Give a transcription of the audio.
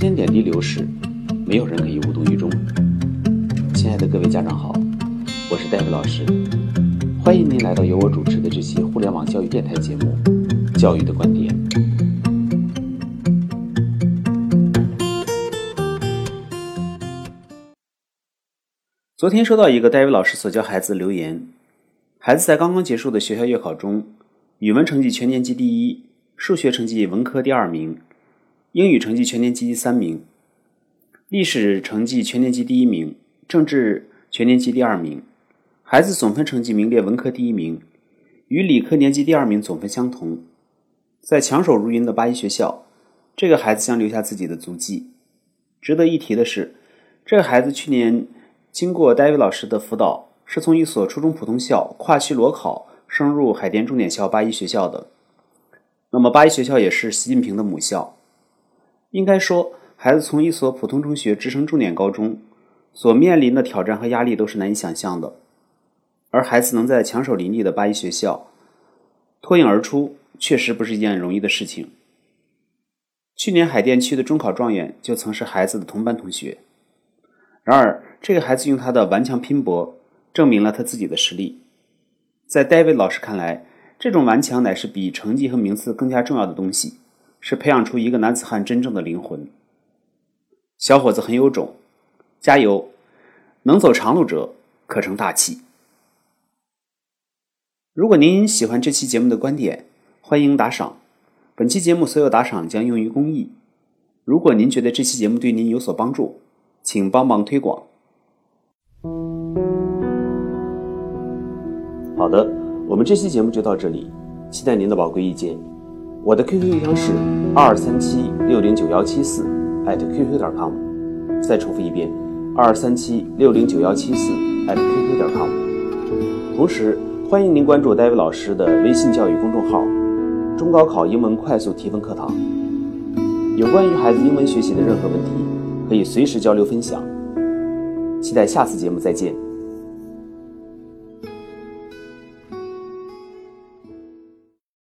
间点滴流逝，没有人可以无动于衷。亲爱的各位家长好，我是戴维老师，欢迎您来到由我主持的这期互联网教育电台节目《教育的观点》。昨天收到一个戴维老师所教孩子的留言，孩子在刚刚结束的学校月考中，语文成绩全年级第一，数学成绩文科第二名。英语成绩全年级第三名，历史成绩全年级第一名，政治全年级第二名。孩子总分成绩名列文科第一名，与理科年级第二名总分相同。在强手如云的八一学校，这个孩子将留下自己的足迹。值得一提的是，这个孩子去年经过戴维老师的辅导，是从一所初中普通校跨区裸考升入海淀重点校八一学校的。那么八一学校也是习近平的母校。应该说，孩子从一所普通中学直升重点高中，所面临的挑战和压力都是难以想象的。而孩子能在强手林立的八一学校脱颖而出，确实不是一件容易的事情。去年海淀区的中考状元就曾是孩子的同班同学。然而，这个孩子用他的顽强拼搏，证明了他自己的实力。在戴维老师看来，这种顽强乃是比成绩和名次更加重要的东西。是培养出一个男子汉真正的灵魂。小伙子很有种，加油！能走长路者可成大器。如果您喜欢这期节目的观点，欢迎打赏。本期节目所有打赏将用于公益。如果您觉得这期节目对您有所帮助，请帮忙推广。好的，我们这期节目就到这里，期待您的宝贵意见。我的 QQ 邮箱是二三七六零九幺七四艾特 QQ 点 com，再重复一遍，二三七六零九幺七四艾特 QQ 点 com。同时，欢迎您关注戴维老师的微信教育公众号“中高考英文快速提分课堂”。有关于孩子英文学习的任何问题，可以随时交流分享。期待下次节目再见。